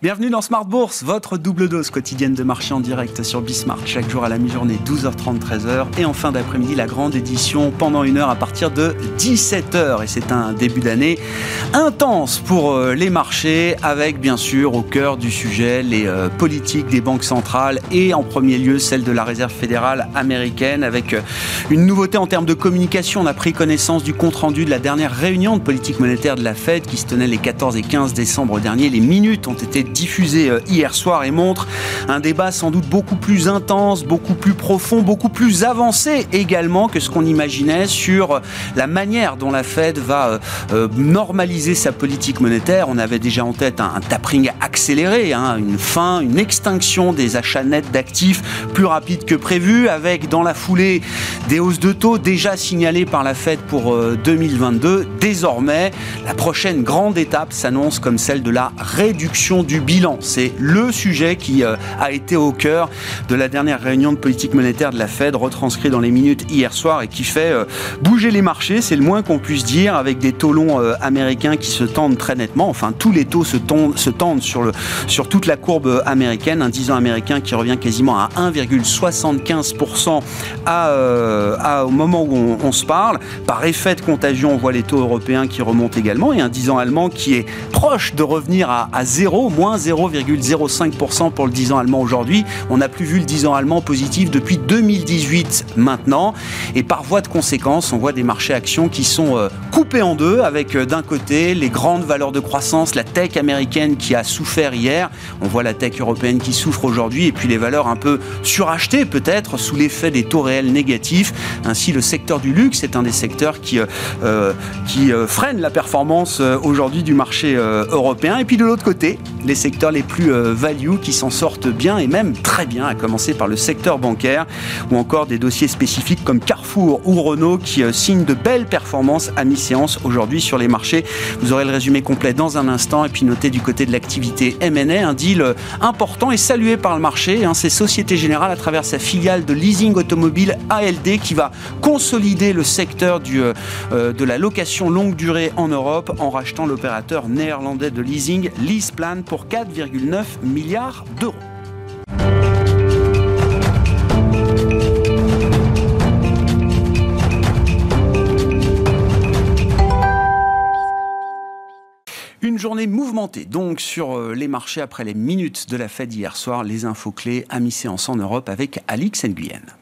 Bienvenue dans Smart Bourse, votre double dose quotidienne de marché en direct sur Bismart. Chaque jour à la mi-journée, 12h30, 13h. Et en fin d'après-midi, la grande édition pendant une heure à partir de 17h. Et c'est un début d'année intense pour euh, les marchés, avec bien sûr au cœur du sujet les euh, politiques des banques centrales et en premier lieu celle de la Réserve fédérale américaine, avec euh, une nouveauté en termes de communication. On a pris connaissance du compte-rendu de la dernière réunion de politique monétaire de la Fed qui se tenait les 14 et 15 décembre dernier. Les minutes ont été diffusé euh, hier soir et montre un débat sans doute beaucoup plus intense, beaucoup plus profond, beaucoup plus avancé également que ce qu'on imaginait sur la manière dont la Fed va euh, euh, normaliser sa politique monétaire. On avait déjà en tête un, tapering accéléré, hein, une fin, une extinction des achats nets d'actifs plus rapide que prévu, avec dans la foulée des hausses de taux déjà signalées par la Fed pour 2022. Désormais, la prochaine grande étape s'annonce comme celle de la réduction du bilan. C'est le sujet qui euh, a été au cœur de la dernière réunion de politique monétaire de la Fed, retranscrit dans les minutes hier soir et qui fait euh, bouger les marchés, c'est le moins qu'on puisse dire, avec des taux longs euh, américains qui se tendent très nettement. Enfin, tous les taux se tendent, sur, toute la courbe américaine. Un 10 ans américain qui revient quasiment à 1,75% à, au moment où on, se parle. Par effet de contagion, on voit les taux européens qui remontent également et un 10 ans allemand qui est proche de revenir à, à zéro, moins 0,05% pour le 10 ans allemand aujourd'hui. On n'a plus vu le 10 ans allemand positif depuis 2018 maintenant. Et par voie de conséquence, on voit des marchés actions qui sont euh, coupés en deux avec euh, d'un côté les grandes valeurs de croissance, la tech américaine qui a souffert hier. On voit la tech européenne qui souffre aujourd'hui et puis les valeurs un peu surachetées peut-être sous l'effet des taux réels négatifs. Ainsi, le secteur du luxe est un des secteurs qui, euh, qui freine la performance aujourd'hui du marché européen. Et puis de l'autre côté, les secteurs les plus euh, value qui s'en sortent bien et même très bien, à commencer par le secteur bancaire ou encore des dossiers spécifiques comme Carrefour ou Renault qui euh, signent de belles performances à mi-séance aujourd'hui sur les marchés. Vous aurez le résumé complet dans un instant et puis notez du côté de l'activité M&A un deal euh, important et salué par le marché. Hein, c'est Société Générale à travers sa filiale de leasing automobile ALD qui va consolider le secteur du, de la location longue durée en Europe en rachetant l'opérateur néerlandais de leasing LeasePlan pour 4,9 milliards d'euros. Une journée mouvementée donc sur euh, les marchés après les minutes de la fête d'hier soir. Les infos clés à mi-séance en Europe avec Alix Nguyen.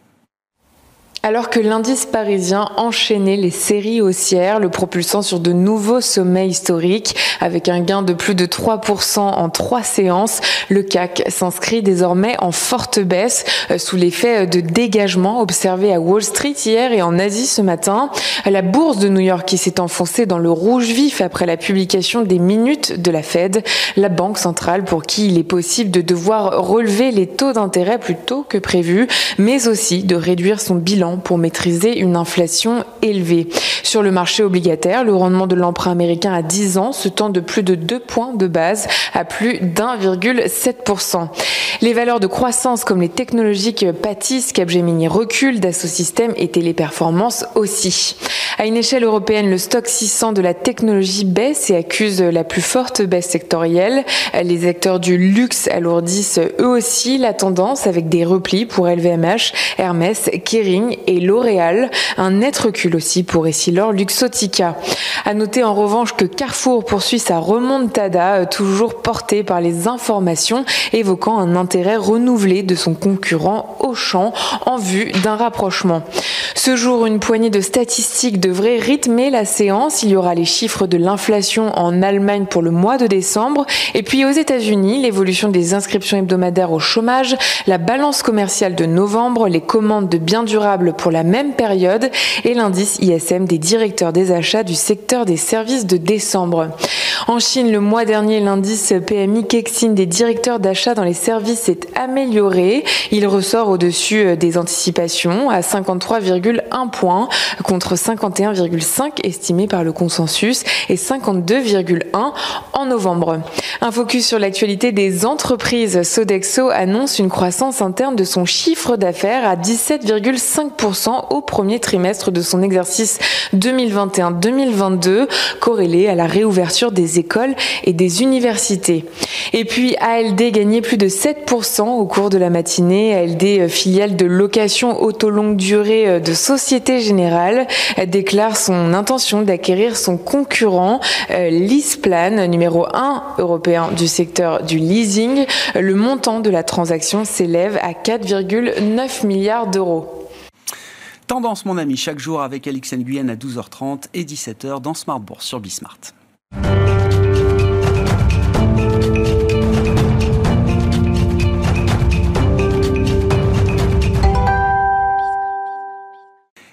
Alors que l'indice parisien enchaînait les séries haussières, le propulsant sur de nouveaux sommets historiques, avec un gain de plus de 3% en trois séances, le CAC s'inscrit désormais en forte baisse euh, sous l'effet de dégagement observé à Wall Street hier et en Asie ce matin. La bourse de New York qui s'est enfoncée dans le rouge vif après la publication des minutes de la Fed, la banque centrale pour qui il est possible de devoir relever les taux d'intérêt plus tôt que prévu, mais aussi de réduire son bilan pour maîtriser une inflation élevée. Sur le marché obligataire, le rendement de l'emprunt américain à 10 ans se tend de plus de 2 points de base à plus d'1,7%. Les valeurs de croissance comme les technologiques pâtissent, Capgemini recule, Dassault Systèmes et Téléperformance aussi. À une échelle européenne, le stock 600 de la technologie baisse et accuse la plus forte baisse sectorielle. Les acteurs du luxe alourdissent eux aussi la tendance avec des replis pour LVMH, Hermès, Kering et L'Oréal. Un net recul aussi pour Essilor Luxotica. À noter en revanche que Carrefour poursuit sa remontada, euh, toujours portée par les informations évoquant un intérêt renouvelé de son concurrent Auchan en vue d'un rapprochement. Ce jour, une poignée de statistiques devrait rythmer la séance. Il y aura les chiffres de l'inflation en Allemagne pour le mois de décembre et puis aux États-Unis, l'évolution des inscriptions hebdomadaires au chômage, la balance commerciale de novembre, les commandes de biens durables pour la même période et l'indice ISM des directeurs des achats du secteur des services de décembre. En Chine, le mois dernier, l'indice PMI Kexin des directeurs d'achat dans les services s'est amélioré. Il ressort au-dessus euh, des anticipations à 53,1 points contre 51,5 estimé par le consensus et 52,1 en novembre. Un focus sur l'actualité des entreprises. Sodexo annonce une croissance interne de son chiffre d'affaires à 17,5% au premier trimestre de son exercice 2021-2022, corrélé à la réouverture des des écoles et des universités. Et puis ALD gagnait plus de 7% au cours de la matinée. ALD, filiale de location auto longue durée de Société Générale, déclare son intention d'acquérir son concurrent Leaseplan, numéro 1 européen du secteur du leasing. Le montant de la transaction s'élève à 4,9 milliards d'euros. Tendance, mon ami, chaque jour avec Alix Nguyen à 12h30 et 17h dans Smart Bourse sur Bismart.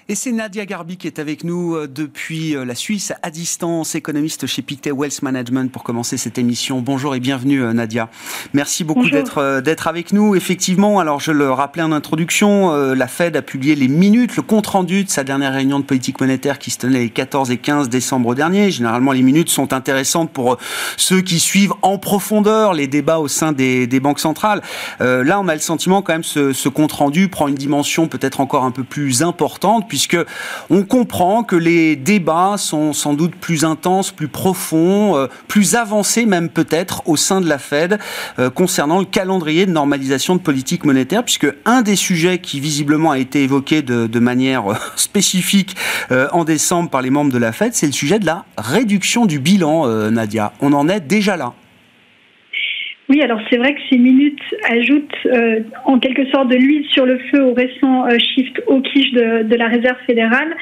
Et c'est Nadia Garbi qui est avec nous euh, depuis euh, la Suisse à distance, économiste chez Pictet Wealth Management pour commencer cette émission. Bonjour et bienvenue euh, Nadia. Merci beaucoup d'être d'être avec nous. Effectivement, alors je le rappelais en introduction, la Fed a publié les minutes, le compte rendu de sa dernière réunion de politique monétaire qui se tenait les 14 et 15 décembre dernier. Généralement, les minutes sont intéressantes pour ceux qui suivent en profondeur les débats au sein des, des banques centrales. là, on a le sentiment quand même ce, ce compte rendu prend une dimension peut-être encore un peu plus importante puisque on comprend que les débats sont sans doute plus intenses, plus profonds, euh, plus avancés même peut-être au sein de la Fed euh, concernant le calendrier de normalisation de politique monétaire, puisque un des sujets qui visiblement a été évoqué de, manière euh, spécifique en décembre par les membres de la Fed, c'est le sujet de la réduction du bilan, Nadia. On en est déjà là. Oui, alors c'est vrai que ces minutes ajoutent euh, en quelque sorte de l'huile sur le feu au récent euh, shift au quiche de, de, la Réserve fédérale.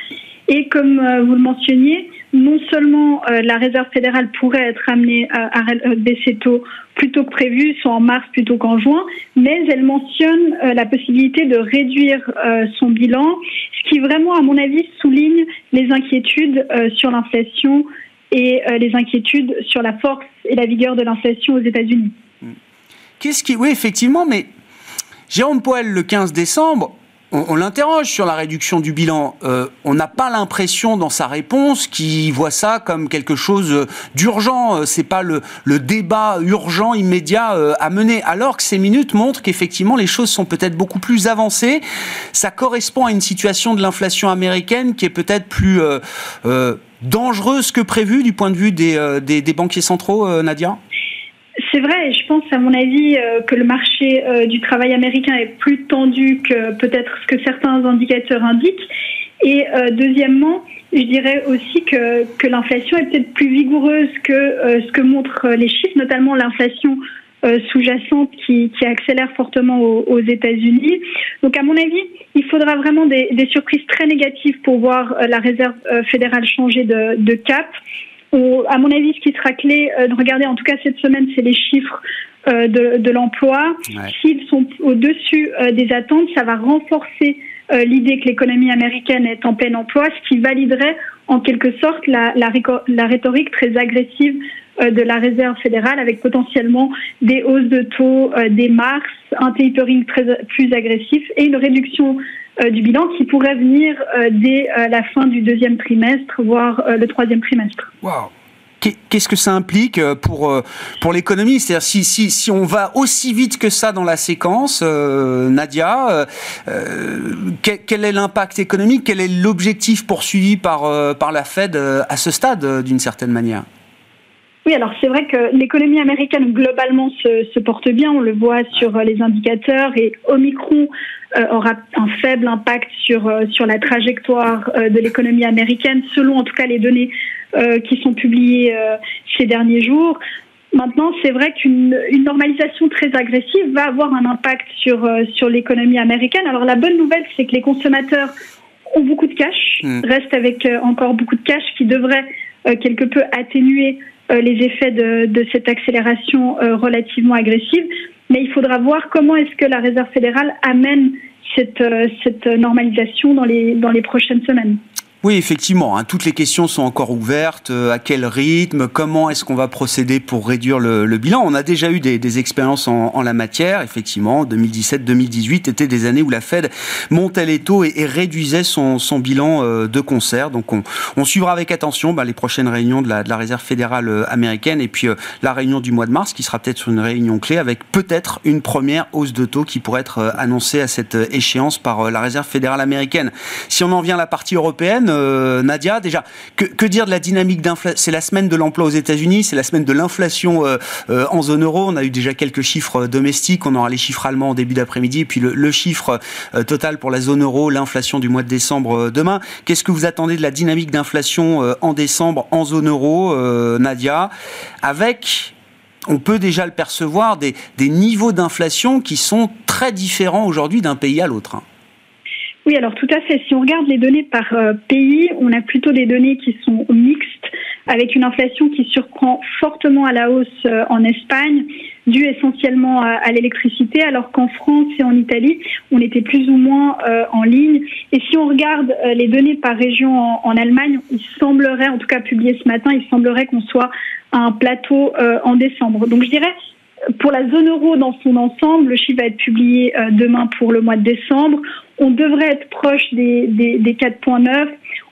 Et comme euh, vous le mentionniez, non seulement la Réserve fédérale pourrait être amenée à, à baisser taux plus tôt que prévu, soit en mars plutôt qu'en juin, mais elle mentionne la possibilité de réduire son bilan, ce qui vraiment, à mon avis, souligne les inquiétudes sur l'inflation et les inquiétudes sur la force et la vigueur de l'inflation aux États-Unis. Qu'est-ce qui. Oui, effectivement, mais Jérôme Poel, le 15 décembre, on, l'interroge sur la réduction du bilan. Euh, on n'a pas l'impression dans sa réponse qu'il voit ça comme quelque chose d'urgent. Euh, c'est pas le, débat urgent immédiat euh, à mener. Alors que ces minutes montrent qu'effectivement les choses sont peut-être beaucoup plus avancées. Ça correspond à une situation de l'inflation américaine qui est peut-être plus dangereuse que prévu du point de vue des, des banquiers centraux, Nadia? C'est vrai, je pense à mon avis euh, que le marché euh, du travail américain est plus tendu que peut-être ce que certains indicateurs indiquent. Et euh, deuxièmement, je dirais aussi que, que l'inflation est peut-être plus vigoureuse que ce que montrent les chiffres, notamment l'inflation sous-jacente qui, qui, accélère fortement aux, États-Unis. Donc, à mon avis, il faudra vraiment des, des surprises très négatives pour voir la Réserve fédérale changer de, de cap à mon avis, ce qui sera clé euh, de regarder, en tout cas cette semaine, c'est les chiffres euh, de, de l'emploi. S'ils sont au-dessus euh, des attentes, ça va renforcer l'idée que l'économie américaine est en plein emploi, ce qui validerait en quelque sorte la, la, la rhétorique très agressive de la Réserve fédérale avec potentiellement des hausses de taux, des mars, un tapering très, plus agressif et une réduction du bilan qui pourrait venir dès la fin du deuxième trimestre, voire le troisième trimestre. Qu'est-ce que ça implique euh, pour, euh, pour l'économie? C'est-à-dire si, si, si, on va aussi vite que ça dans la séquence, euh, Nadia, quel, est l'impact économique? Quel est l'objectif poursuivi par, par la Fed à ce stade, d'une certaine manière? Oui, alors c'est vrai que l'économie américaine globalement se, se, porte bien, on le voit sur les indicateurs et Omicron aura un faible impact sur, sur la trajectoire de l'économie américaine, selon en tout cas les données euh, qui sont publiés euh, ces derniers jours. Maintenant, c'est vrai qu'une normalisation très agressive va avoir un impact sur, euh, sur l'économie américaine. Alors la bonne nouvelle, c'est que les consommateurs ont beaucoup de cash, mm. restent avec encore beaucoup de cash qui devrait quelque peu atténuer les effets de, cette accélération relativement agressive. Mais il faudra voir comment est-ce que la Réserve fédérale amène cette, cette normalisation dans les, dans les prochaines semaines. Oui, effectivement, hein, toutes les questions sont encore ouvertes. Euh, à quel rythme Comment est-ce qu'on va procéder pour réduire le, bilan On a déjà eu des, expériences en, la matière. Effectivement, 2017-2018 étaient des années où la Fed montait les taux et, réduisait son, bilan euh, de concert. Donc, on, suivra avec attention bah, les prochaines réunions de la, Réserve fédérale euh, américaine et puis la réunion du mois de mars, qui sera peut-être une réunion clé avec peut-être une première hausse de taux qui pourrait être annoncée à cette échéance par la Réserve fédérale américaine. Si on en vient à la partie européenne, Nadia, déjà, que, dire de la dynamique d'inflation C'est la semaine de l'emploi aux États-Unis, c'est la semaine de l'inflation en zone euro. On a eu déjà quelques chiffres domestiques, on aura les chiffres allemands en début d'après-midi, et puis le, chiffre total pour la zone euro, l'inflation du mois de décembre demain. Qu'est-ce que vous attendez de la dynamique d'inflation en décembre en zone euro, Nadia, avec on peut déjà le percevoir, des, niveaux d'inflation qui sont très différents aujourd'hui d'un pays à l'autre. Oui, alors tout à fait. Si on regarde les données par euh, pays, on a plutôt des données qui sont mixtes, avec une inflation qui surprend fortement à la hausse euh, en Espagne, due essentiellement à, l'électricité, alors qu'en France et en Italie, on était plus ou moins euh, en ligne. Et si on regarde les données par région en, Allemagne, il semblerait, en tout cas publié ce matin, il semblerait qu'on soit à un plateau en décembre. Donc je dirais pour la zone euro dans son ensemble, le chiffre va être publié euh, demain pour le mois de décembre. On devrait être proche des, des, 4,9.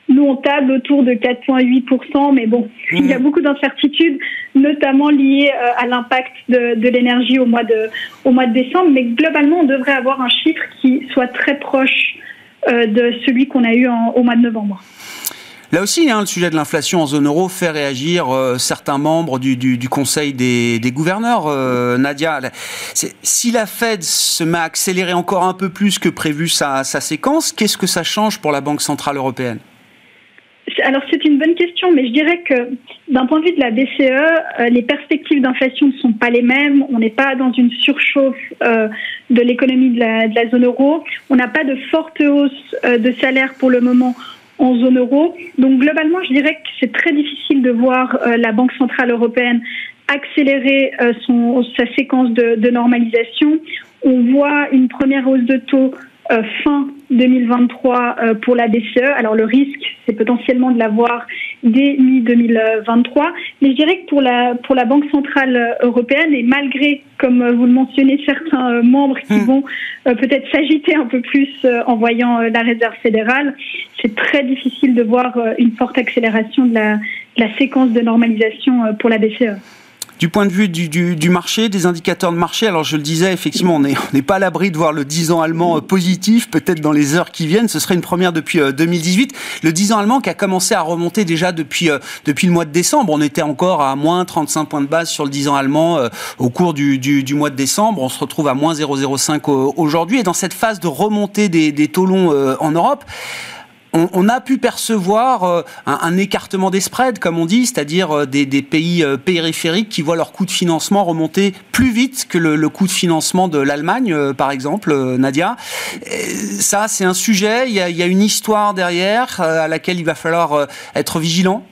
Nous, on table autour de 4,8%, mais bon, il y a mmh. beaucoup d'incertitudes, notamment liées euh, à l'impact de, de l'énergie au, mois de, au mois de décembre. Mais globalement, on devrait avoir un chiffre qui soit très proche euh, de celui qu'on a eu au mois de novembre. Là aussi, hein, le sujet de l'inflation en zone euro fait réagir euh, certains membres du, Conseil des, gouverneurs. Euh, Nadia, si la Fed se met à accélérer encore un peu plus que prévu sa, séquence, qu'est-ce que ça change pour la Banque Centrale Européenne? Alors c'est une bonne question, mais je dirais que d'un point de vue de la BCE, euh, les perspectives d'inflation ne sont pas les mêmes. On n'est pas dans une surchauffe de l'économie de la, de la, zone euro. On n'a pas de forte hausse de salaire pour le moment en zone euro. Donc globalement, je dirais que c'est très difficile de voir euh, la Banque centrale européenne accélérer euh, sa séquence de, normalisation. On voit une première hausse de taux euh, fin 2023 pour la BCE. Alors le risque, c'est potentiellement de l'avoir dès mi-2023. Mais je dirais que pour la, pour la Banque centrale européenne, et malgré, comme vous le mentionnez, certains membres qui hmm. vont peut-être s'agiter un peu plus en voyant la réserve fédérale, c'est très difficile de voir euh, une forte accélération de la, séquence de normalisation euh, pour la BCE. Du point de vue du, marché, des indicateurs de marché, alors je le disais, effectivement, on n'est pas à l'abri de voir le 10 ans allemand euh, positif, peut-être dans les heures qui viennent. Ce serait une première depuis 2018. Le 10 ans allemand qui a commencé à remonter déjà depuis, depuis le mois de décembre. On était encore à moins 35 points de base sur le 10 ans allemand au cours du, mois de décembre. On se retrouve à moins 0,05 aujourd'hui. Et dans cette phase de remontée des, des taux longs en Europe, on, a pu percevoir euh, un, écartement des spreads, comme on dit, c'est-à-dire euh, des, pays euh, périphériques qui voient leur coût de financement remonter plus vite que le, coût de financement de l'Allemagne, par exemple, Nadia. ça, c'est un sujet, il y, a, une histoire derrière à laquelle il va falloir être vigilant.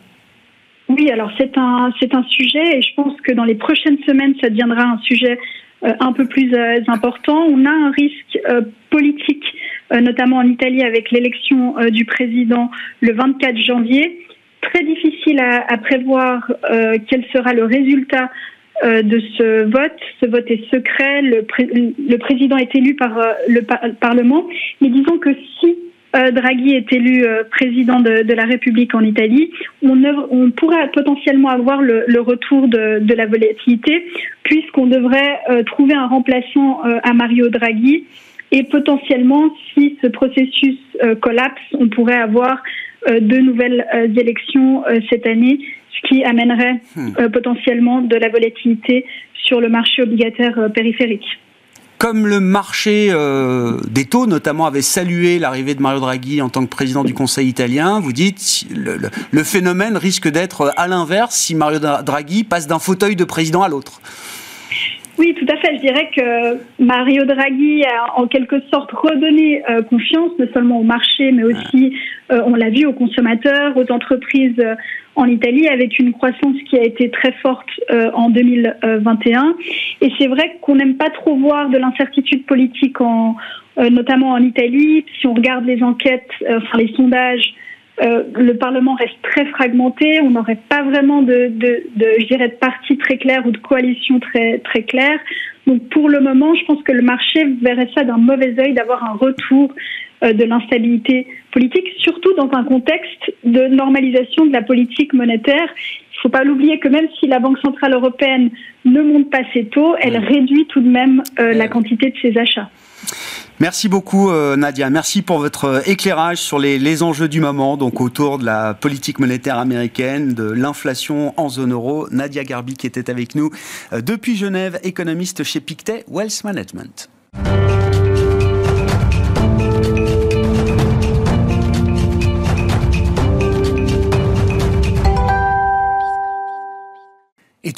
Oui, alors c'est un, c'est un sujet et je pense que dans les prochaines semaines, ça deviendra un sujet un peu plus important. On a un risque politique notamment en Italie avec l'élection euh, du président le 24 janvier. Très difficile à, prévoir euh, quel sera le résultat de ce vote. Ce vote est secret. Le, président est élu par le Parlement. Mais disons que si Draghi est élu président de, la République en Italie, on, pourrait potentiellement avoir le, retour de, la volatilité, puisqu'on devrait trouver un remplaçant à Mario Draghi et potentiellement, si ce processus euh, collapse, on pourrait avoir euh, de nouvelles euh, élections cette année, ce qui amènerait hmm. potentiellement de la volatilité sur le marché obligataire périphérique. Comme le marché des taux, notamment, avait salué l'arrivée de Mario Draghi en tant que président du Conseil italien, vous dites le, le phénomène risque d'être à l'inverse si Mario Draghi passe d'un fauteuil de président à l'autre. Oui, tout à fait. Je dirais que Mario Draghi a en quelque sorte redonné euh, confiance, non seulement au marché, mais aussi, euh, on l'a vu, aux consommateurs, aux entreprises euh, en Italie, avec une croissance qui a été très forte en 2021. Et c'est vrai qu'on n'aime pas trop voir de l'incertitude politique, en, notamment en Italie. Si on regarde les enquêtes, enfin les sondages, euh, le Parlement reste très fragmenté. On n'aurait pas vraiment de, de, de, je dirais, de parti très clair ou de coalition très, très claire. Donc, pour le moment, je pense que le marché verrait ça d'un mauvais œil d'avoir un retour euh, de l'instabilité politique, surtout dans un contexte de normalisation de la politique monétaire. Il ne faut pas l'oublier que même si la Banque centrale européenne ne monte pas ses taux, elle réduit tout de même euh, la quantité de ses achats. Merci beaucoup euh, Nadia, merci pour votre euh, éclairage sur les, enjeux du moment, donc autour de la politique monétaire américaine, de l'inflation en zone euro. Nadia Garbi qui était avec nous euh, depuis Genève, économiste chez Pictet Wealth Management.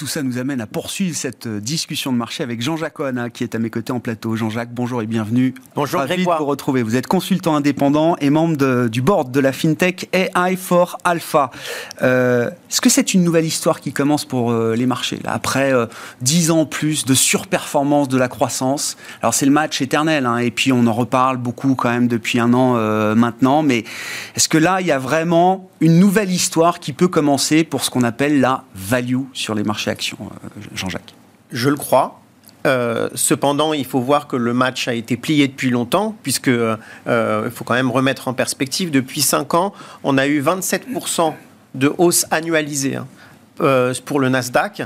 Tout ça nous amène à poursuivre cette euh, discussion de marché avec Jean-Jacques Oana, qui est à mes côtés en plateau. Jean-Jacques, bonjour et bienvenue. Bonjour Ravi de vous retrouver. Vous êtes consultant indépendant et membre du board de la FinTech AI for Alpha. Euh, est-ce que c'est une nouvelle histoire qui commence pour euh, les marchés là, Après dix ans plus de surperformance de la croissance, alors c'est le match éternel, hein, et puis on en reparle beaucoup quand même depuis un an maintenant, mais est-ce que là, il y a vraiment une nouvelle histoire qui peut commencer pour ce qu'on appelle la value sur les marchés actions, euh, Jean-Jacques Je le crois. Euh, cependant, il faut voir que le match a été plié depuis longtemps, puisque euh, il faut quand même remettre en perspective. Depuis 5 ans, on a eu 27% de hausse annualisée hein, pour le Nasdaq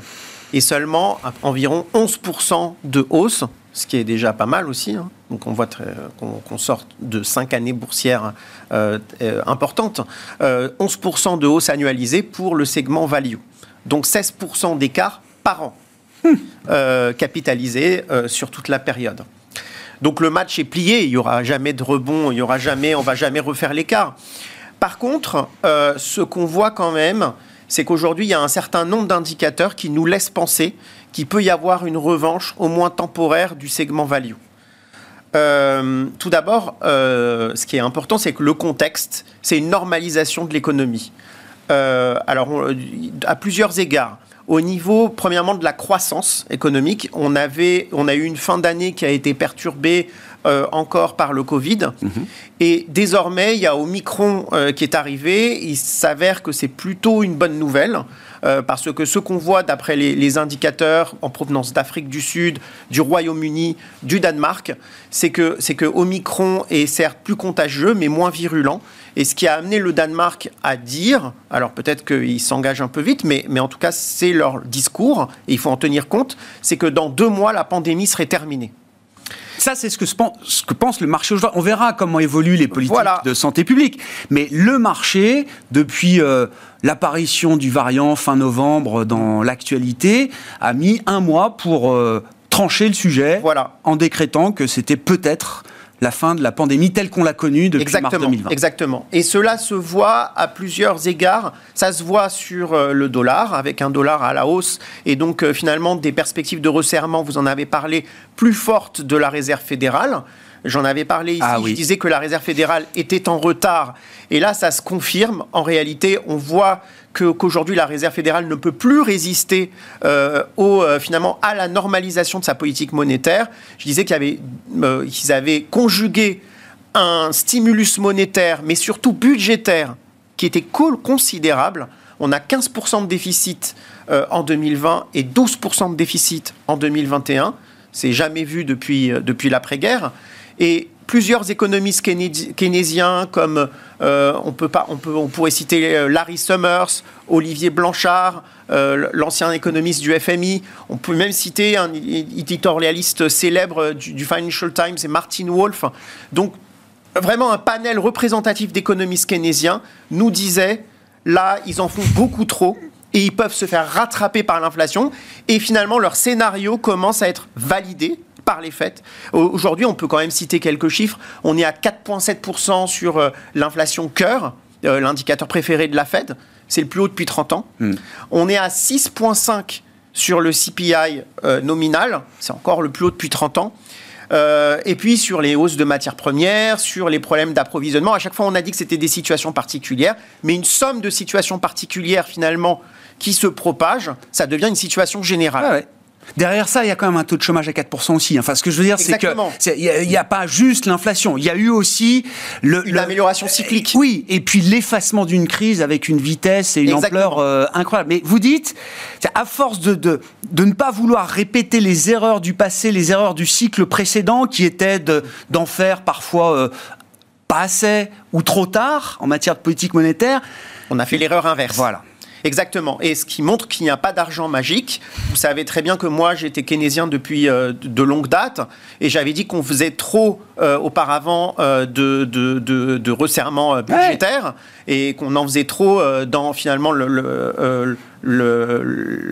et seulement environ 11% de hausse, ce qui est déjà pas mal aussi. Hein. Donc on voit qu'on sort de 5 années boursières importantes. 11% de hausse annualisée pour le segment value donc 16% d'écart par an euh, capitalisé euh, sur toute la période. Donc le match est plié, il n'y aura jamais de rebond, il y aura jamais, on va jamais refaire l'écart. Par contre, euh, ce qu'on voit quand même, c'est qu'aujourd'hui, il y a un certain nombre d'indicateurs qui nous laissent penser qu'il peut y avoir une revanche, au moins temporaire, du segment value. Tout d'abord, ce qui est important, c'est que le contexte, c'est une normalisation de l'économie. Euh, alors, à plusieurs égards. Au niveau, premièrement, de la croissance économique, on, avait, on a eu une fin d'année qui a été perturbée euh, encore par le Covid. Mhm. Et désormais, il y a Omicron euh, qui est arrivé. Il s'avère que c'est plutôt une bonne nouvelle. Parce que ce qu'on voit d'après les, les, indicateurs en provenance d'Afrique du Sud, du Royaume-Uni, du Danemark, c'est que, c'est que Omicron est certes plus contagieux, mais moins virulent. Et ce qui a amené le Danemark à dire, alors peut-être qu'ils s'engagent un peu vite, mais, mais en tout cas c'est leur discours, et il faut en tenir compte, c'est que dans deux mois, la pandémie serait terminée. Ça, c'est ce que, ce que pense le marché aujourd'hui. On verra comment évoluent les politiques de santé publique. Mais le marché, depuis euh, l'apparition du variant fin novembre dans l'actualité, a mis un mois pour euh, trancher le sujet voilà. en décrétant que c'était peut-être la fin de la pandémie telle qu'on l'a connue depuis exactement, mars 2020. Exactement. Et cela se voit à plusieurs égards. Ça se voit sur euh, le dollar, avec un dollar à la hausse, et donc euh, finalement des perspectives de resserrement, vous en avez parlé, plus fortes de la Réserve fédérale. J'en avais parlé ici, ah je disais que la Réserve fédérale était en retard. Et là, ça se confirme. En réalité, on voit qu'aujourd'hui la Réserve fédérale ne peut plus résister euh, au, euh, finalement à la normalisation de sa politique monétaire. Je disais qu'ils avaient, euh, avaient conjugué un stimulus monétaire, mais surtout budgétaire, qui était considérable. On a 15% de déficit en 2020 et 12% de déficit en 2021. C'est jamais vu depuis, depuis l'après-guerre. Et plusieurs économistes keynésiens comme euh, on, peut pas, on, peut, on pourrait citer euh, Larry Summers, Olivier Blanchard, euh, l'ancien économiste du FMI. On peut même citer un éditorialiste célèbre du, Financial Times, et Martin Wolf. Donc vraiment un panel représentatif d'économistes keynésiens nous disait là ils en font beaucoup trop et ils peuvent se faire rattraper par l'inflation et finalement leur scénario commence à être validé par les faits. Aujourd'hui, on peut quand même citer quelques chiffres. On est à 4,7% sur euh, l'inflation cœur, euh, l'indicateur préféré de la Fed. C'est le plus haut depuis 30 ans. Hmm. On est à 6,5% sur le CPI euh, nominal. C'est encore le plus haut depuis 30 ans. et puis sur les hausses de matières premières, sur les problèmes d'approvisionnement, à chaque fois on a dit que c'était des situations particulières, mais une somme de situations particulières finalement qui se propagent, ça devient une situation générale. Ah Derrière ça, il y a quand même un taux de chômage à 4% aussi. Enfin, ce que je veux dire, c'est que il n'y a, pas juste l'inflation. Il y a eu aussi le, une amélioration cyclique. Oui, et puis l'effacement d'une crise avec une vitesse et une ampleur euh, incroyable. Mais vous dites, à force de, de, de, ne pas vouloir répéter les erreurs du passé, les erreurs du cycle précédent, qui étaient d'en faire parfois euh, pas assez ou trop tard en matière de politique monétaire. On a fait l'erreur inverse. Voilà. Exactement. Et ce qui montre qu'il n'y a pas d'argent magique. Vous savez très bien que moi, j'étais keynésien depuis euh, de longue date et j'avais dit qu'on faisait trop euh, auparavant euh, de, de, de, resserrement budgétaire et qu'on en faisait trop dans finalement le, le,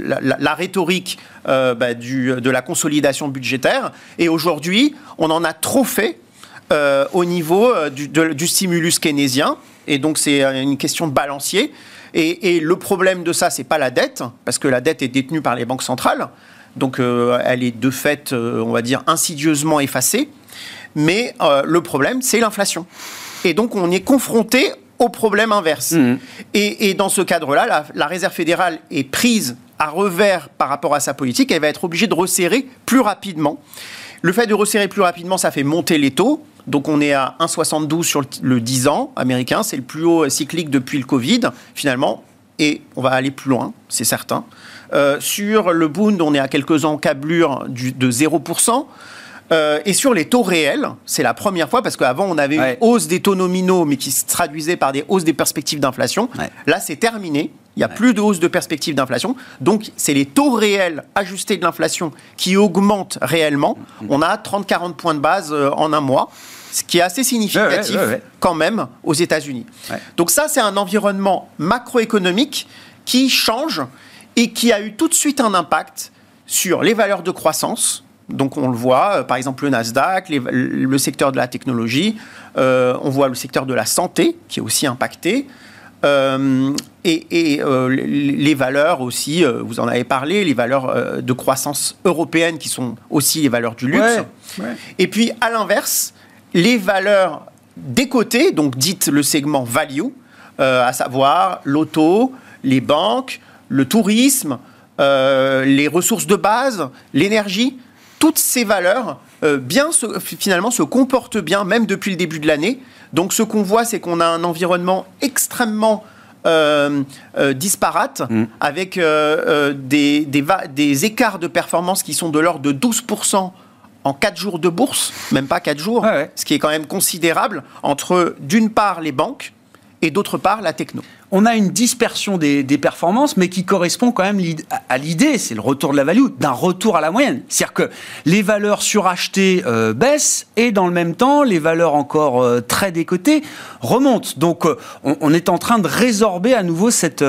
la, rhétorique bah, du, de la consolidation budgétaire. Et aujourd'hui, on en a trop fait au niveau du, du stimulus keynésien. Et donc, c'est une question de balancier. Et, le problème de ça, c'est pas la dette, parce que la dette est détenue par les banques centrales, donc euh, elle est de fait, euh, on va dire, insidieusement effacée. Mais euh, le problème, c'est l'inflation. Et donc on est confronté au problème inverse. Mmh. Et, dans ce cadre-là, la, la Réserve fédérale est prise à revers par rapport à sa politique. Elle va être obligée de resserrer plus rapidement. Le fait de resserrer plus rapidement, ça fait monter les taux. Donc on est à 1,72 sur le 10 ans américain, c'est le plus haut cyclique depuis le Covid finalement, et on va aller plus loin, c'est certain. Euh, sur le Bund, on est à quelques encablures de 0%. Euh, et sur les taux réels, c'est la première fois, parce qu'avant, on avait une hausse des taux nominaux, mais qui se traduisait par des hausses des perspectives d'inflation. Là, c'est terminé. Il n'y a plus de hausse de perspectives d'inflation. Donc, c'est les taux réels ajustés de l'inflation qui augmentent réellement. Mm-hmm. On a 30-40 points de base euh, en un mois ce qui est assez significatif quand même aux États-Unis. Donc ça, c'est un environnement macroéconomique qui change et qui a eu tout de suite un impact sur les valeurs de croissance. Donc on le voit, euh, par exemple le Nasdaq, le secteur de la technologie, euh, on voit le secteur de la santé qui est aussi impacté. Euh, et, les valeurs aussi, vous en avez parlé, les valeurs de croissance européennes qui sont aussi les valeurs du luxe. Et puis à l'inverse, les valeurs des côtés, donc dites le segment value, euh, à savoir l'auto, les banques, le tourisme, euh, les ressources de base, l'énergie, toutes ces valeurs euh, bien finalement se comportent bien, même depuis le début de l'année. Donc ce qu'on voit, c'est qu'on a un environnement extrêmement disparate, mmh. avec des, des, écarts de performance qui sont de l'ordre de 12% en 4 jours de bourse, même pas 4 jours, ce qui est quand même considérable entre d'une part les banques et d'autre part la techno. On a une dispersion des, performances, mais qui correspond quand même à l'idée, c'est le retour de la value, d'un retour à la moyenne. C'est-à-dire que les valeurs surachetées euh, baissent et dans le même temps, les valeurs encore euh, très décotées remontent. Donc euh, on, est en train de résorber à nouveau cet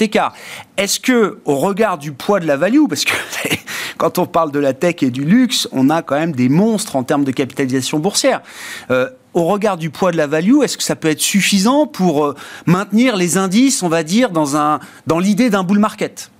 écart. Est-ce que, au regard du poids de la value, parce que quand on parle de la tech et du luxe, on a quand même des monstres en termes de capitalisation boursière. Au regard du poids de la value, est-ce que ça peut être suffisant pour euh, maintenir les indices, on va dire, dans l'idée d'un bull market?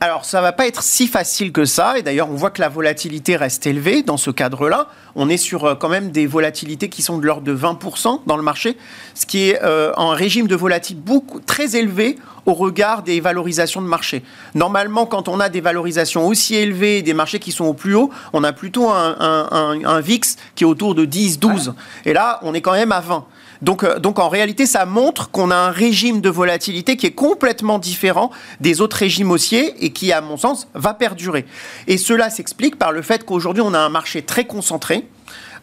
Alors, ça va pas être si facile que ça. Et d'ailleurs, on voit que la volatilité reste élevée dans ce cadre-là. On est sur euh, quand même des volatilités qui sont de l'ordre de 20% dans le marché, ce qui est un régime de volatilité beaucoup, très élevé au regard des valorisations de marché. Normalement, quand on a des valorisations aussi élevées, des marchés qui sont au plus haut, on a plutôt un, VIX qui est autour de 10, 12. Et là, on est quand même à 20. Donc, euh, donc en réalité, ça montre qu'on a un régime de volatilité qui est complètement différent des autres régimes haussiers et qui, à mon sens, va perdurer. Et cela s'explique par le fait qu'aujourd'hui, on a un marché très concentré.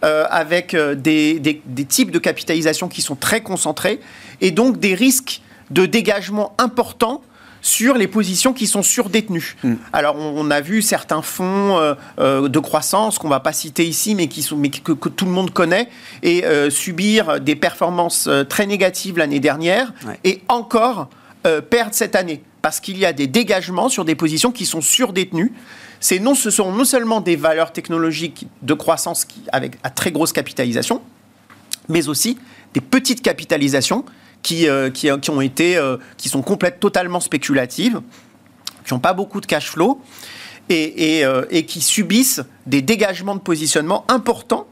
Euh, avec euh, des, des, types de capitalisation qui sont très concentrés et donc des risques de dégagement important sur les positions qui sont surdétenues. Mm. Alors, on, a vu certains fonds euh, euh, de croissance qu'on va pas citer ici, mais, qui sont, mais que, tout le monde connaît, et euh, subir des performances très négatives l'année dernière, et encore perdre cette année, parce qu'il y a des dégagements sur des positions qui sont surdétenues. C'est non, ce sont non seulement des valeurs technologiques de croissance qui, avec à très grosse capitalisation, mais aussi des petites capitalisations qui, euh, qui, qui, ont été, euh, qui sont complètes, totalement spéculatives, qui n'ont pas beaucoup de cash flow et, et, euh, et, qui subissent des dégagements de positionnement importants.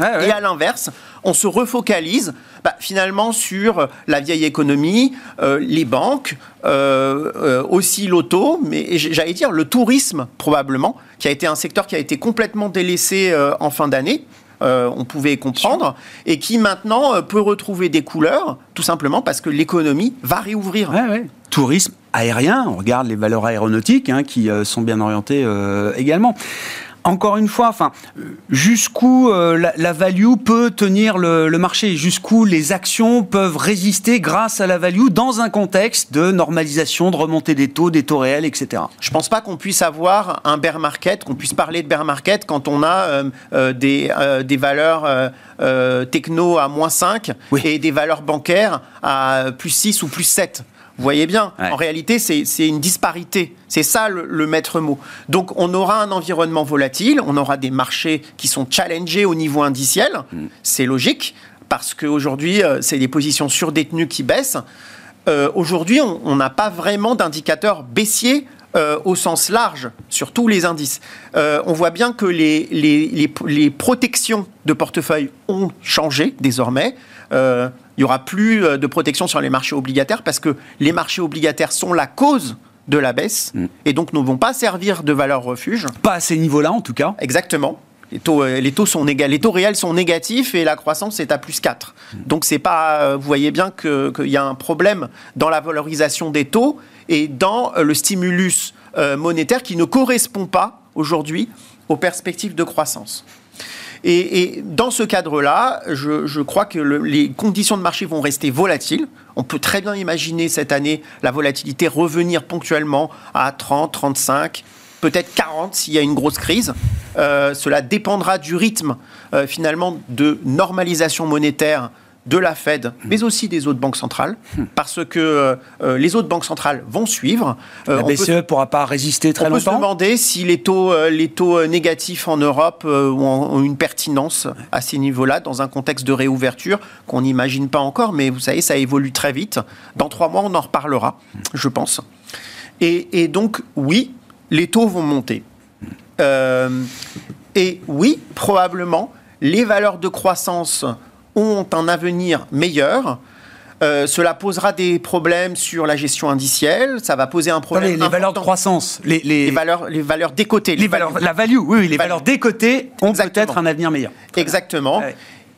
Et à l'inverse, on se refocalise bah, finalement sur la vieille économie, les banques, aussi l'auto, mais j'allais dire le tourisme probablement, qui a été un secteur qui a été complètement délaissé en fin d'année. Euh, on pouvait comprendre, et qui maintenant euh, peut retrouver des couleurs, tout simplement parce que l'économie va réouvrir. Tourisme aérien, on regarde les valeurs aéronautiques hein, qui euh, sont bien orientées également. Encore une fois, enfin, jusqu'où euh, la, value peut tenir le, marché, jusqu'où les actions peuvent résister grâce à la value dans un contexte de normalisation, de remontée des taux, des taux réels, etc. Je ne pense pas qu'on puisse avoir un bear market, qu'on puisse parler de bear market quand on a euh, euh, des, des valeurs techno à moins 5 et des valeurs bancaires à plus 6 ou plus 7. Vous voyez bien, en réalité, c'est une disparité. C'est ça le, maître mot. Donc, on aura un environnement volatile, on aura des marchés qui sont challengés au niveau indiciel. Mm. C'est logique, parce qu'aujourd'hui, euh, c'est des positions surdétenues qui baissent. Euh, aujourd'hui, on n'a pas vraiment d'indicateur baissier euh, au sens large sur tous les indices. on voit bien que les, les, les, protections de portefeuille ont changé désormais il n'y aura plus euh, de protection sur les marchés obligataires parce que les marchés obligataires sont la cause de la baisse mm. et donc ne vont pas servir de valeur refuge. Pas à ces niveaux-là en tout cas. Exactement. Les taux, euh, les taux, sont les taux réels sont négatifs et la croissance est à plus 4. Mm. Donc c'est pas, euh, vous voyez bien qu'il y a un problème dans la valorisation des taux et dans le stimulus monétaire qui ne correspond pas aujourd'hui aux perspectives de croissance. Et, dans ce cadre-là, je, crois que les conditions de marché vont rester volatiles. On peut très bien imaginer cette année la volatilité revenir ponctuellement à 30, 35, peut-être 40 s'il y a une grosse crise. Euh, cela dépendra du rythme euh, finalement de normalisation monétaire de la Fed, mais aussi des autres banques centrales, parce que euh, euh, les autres banques centrales vont suivre. Euh, la BCE ne pourra pas résister très longtemps. On peut se demander si les taux, les taux négatifs en Europe ont, une pertinence à ces niveaux-là, dans un contexte de réouverture qu'on n'imagine pas encore, mais vous savez, ça évolue très vite. Dans trois mois, on en reparlera, je pense. Et, et donc, oui, les taux vont monter. et oui, probablement, les valeurs de croissance ont un avenir meilleur. Euh, cela posera des problèmes sur la gestion indicielle, ça va poser un problème. les, valeurs de croissance, les, les... valeurs, les valeurs décotées. Les, valeurs, la value, oui, les valeurs décotées ont peut-être un avenir meilleur. Exactement.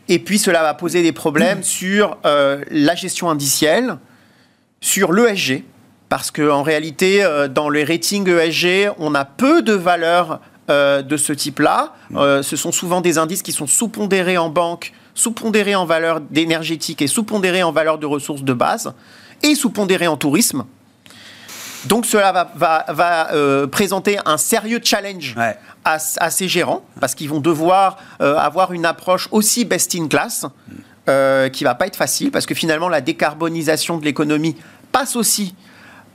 Et puis cela va poser des problèmes sur euh, la gestion indicielle, sur l'ESG, parce qu'en réalité, euh, dans les ratings ESG, on a peu de valeurs de ce type-là. ce sont souvent des indices qui sont sous-pondérés en banque sous-pondéré en valeur d'énergétique et sous-pondéré en valeur de ressources de base et sous-pondéré en tourisme. Donc cela va, euh, présenter un sérieux challenge à, ces gérants parce qu'ils vont devoir euh, avoir une approche aussi best in class euh, qui va pas être facile parce que finalement la décarbonisation de l'économie passe aussi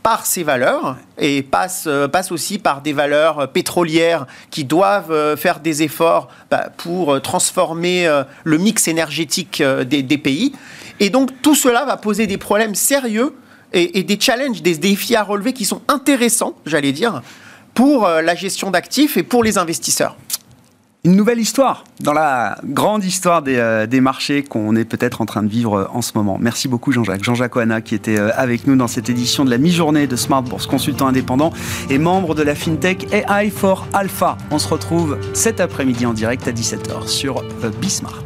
par ces valeurs et passe, euh, passe aussi par des valeurs pétrolières qui doivent euh, faire des efforts bah, pour euh, transformer le mix énergétique des, pays. Et donc tout cela va poser des problèmes sérieux et, et des challenges, des défis à relever qui sont intéressants, j'allais dire, pour la gestion d'actifs et pour les investisseurs une nouvelle histoire dans la grande histoire des, euh, des marchés qu'on est peut-être en train de vivre euh, en ce moment. Merci beaucoup Jean-Jacques. Jean-Jacques Oana qui était euh, avec nous dans cette édition de la mi-journée de Smart Bourse, consultant indépendant et membre de la FinTech AI for Alpha. On se retrouve cet après-midi en direct à 17h sur Bismart.